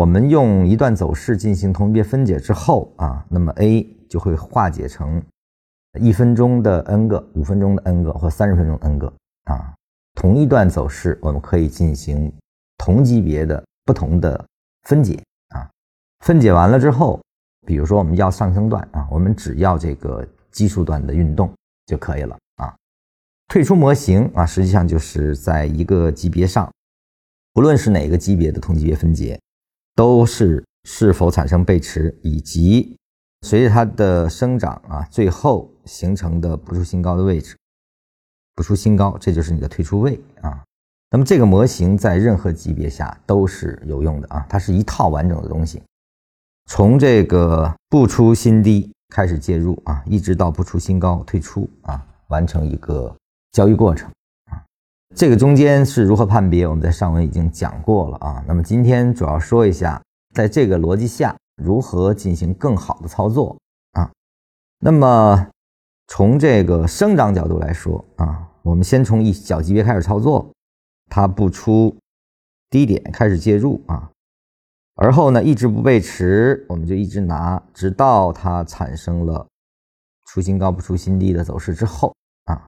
我们用一段走势进行同级别分解之后啊，那么 A 就会化解成一分钟的 n 个、五分钟的 n 个或三十分钟 n 个啊。同一段走势，我们可以进行同级别的不同的分解啊。分解完了之后，比如说我们要上升段啊，我们只要这个基数段的运动就可以了啊。退出模型啊，实际上就是在一个级别上，不论是哪个级别的同级别分解。都是是否产生背驰，以及随着它的生长啊，最后形成的不出新高的位置，不出新高，这就是你的退出位啊。那么这个模型在任何级别下都是有用的啊，它是一套完整的东西，从这个不出新低开始介入啊，一直到不出新高退出啊，完成一个交易过程。这个中间是如何判别？我们在上文已经讲过了啊。那么今天主要说一下，在这个逻辑下如何进行更好的操作啊。那么从这个生长角度来说啊，我们先从一小级别开始操作，它不出低点开始介入啊，而后呢一直不背驰，我们就一直拿，直到它产生了出新高不出新低的走势之后啊，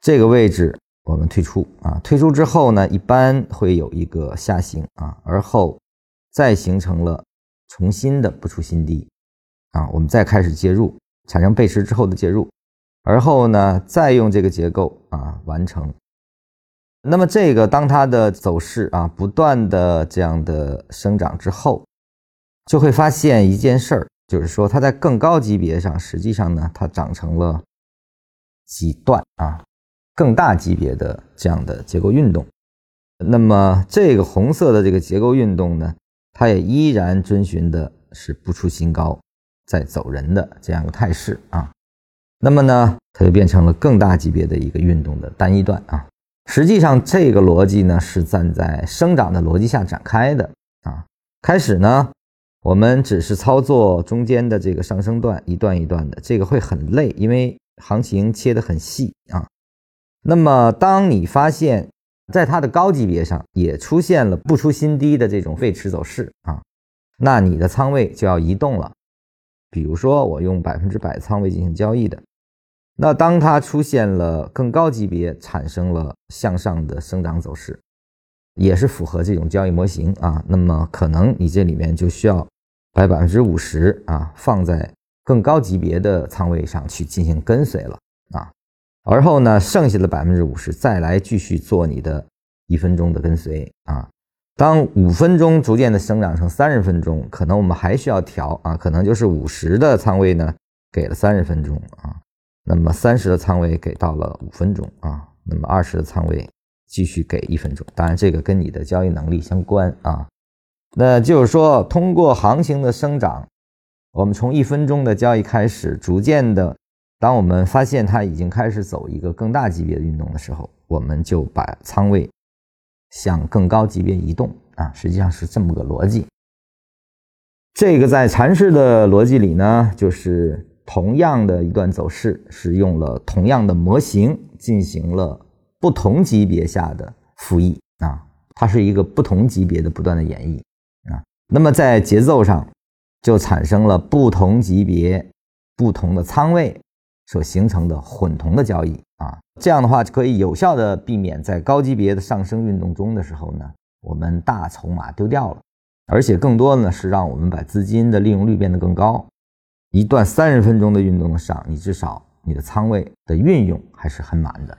这个位置。我们退出啊，退出之后呢，一般会有一个下行啊，而后再形成了重新的不出新低啊，我们再开始介入，产生背驰之后的介入，而后呢，再用这个结构啊完成。那么这个当它的走势啊不断的这样的生长之后，就会发现一件事儿，就是说它在更高级别上，实际上呢，它长成了几段啊。更大级别的这样的结构运动，那么这个红色的这个结构运动呢，它也依然遵循的是不出新高在走人的这样一个态势啊。那么呢，它就变成了更大级别的一个运动的单一段啊。实际上，这个逻辑呢是站在生长的逻辑下展开的啊。开始呢，我们只是操作中间的这个上升段一段一段的，这个会很累，因为行情切得很细啊。那么，当你发现，在它的高级别上也出现了不出新低的这种背驰走势啊，那你的仓位就要移动了。比如说，我用百分之百仓位进行交易的，那当它出现了更高级别，产生了向上的生长走势，也是符合这种交易模型啊，那么可能你这里面就需要把百分之五十啊放在更高级别的仓位上去进行跟随了啊。而后呢，剩下的百分之五十再来继续做你的一分钟的跟随啊。当五分钟逐渐的生长成三十分钟，可能我们还需要调啊，可能就是五十的仓位呢给了三十分钟啊，那么三十的仓位给到了五分钟啊，那么二十的仓位继续给一分钟。当然，这个跟你的交易能力相关啊。那就是说，通过行情的生长，我们从一分钟的交易开始，逐渐的。当我们发现它已经开始走一个更大级别的运动的时候，我们就把仓位向更高级别移动啊，实际上是这么个逻辑。这个在禅师的逻辑里呢，就是同样的一段走势，是用了同样的模型进行了不同级别下的复议啊，它是一个不同级别的不断的演绎啊。那么在节奏上就产生了不同级别、不同的仓位。所形成的混同的交易啊，这样的话就可以有效的避免在高级别的上升运动中的时候呢，我们大筹码丢掉了，而且更多的呢是让我们把资金的利用率变得更高。一段三十分钟的运动上，你至少你的仓位的运用还是很满的。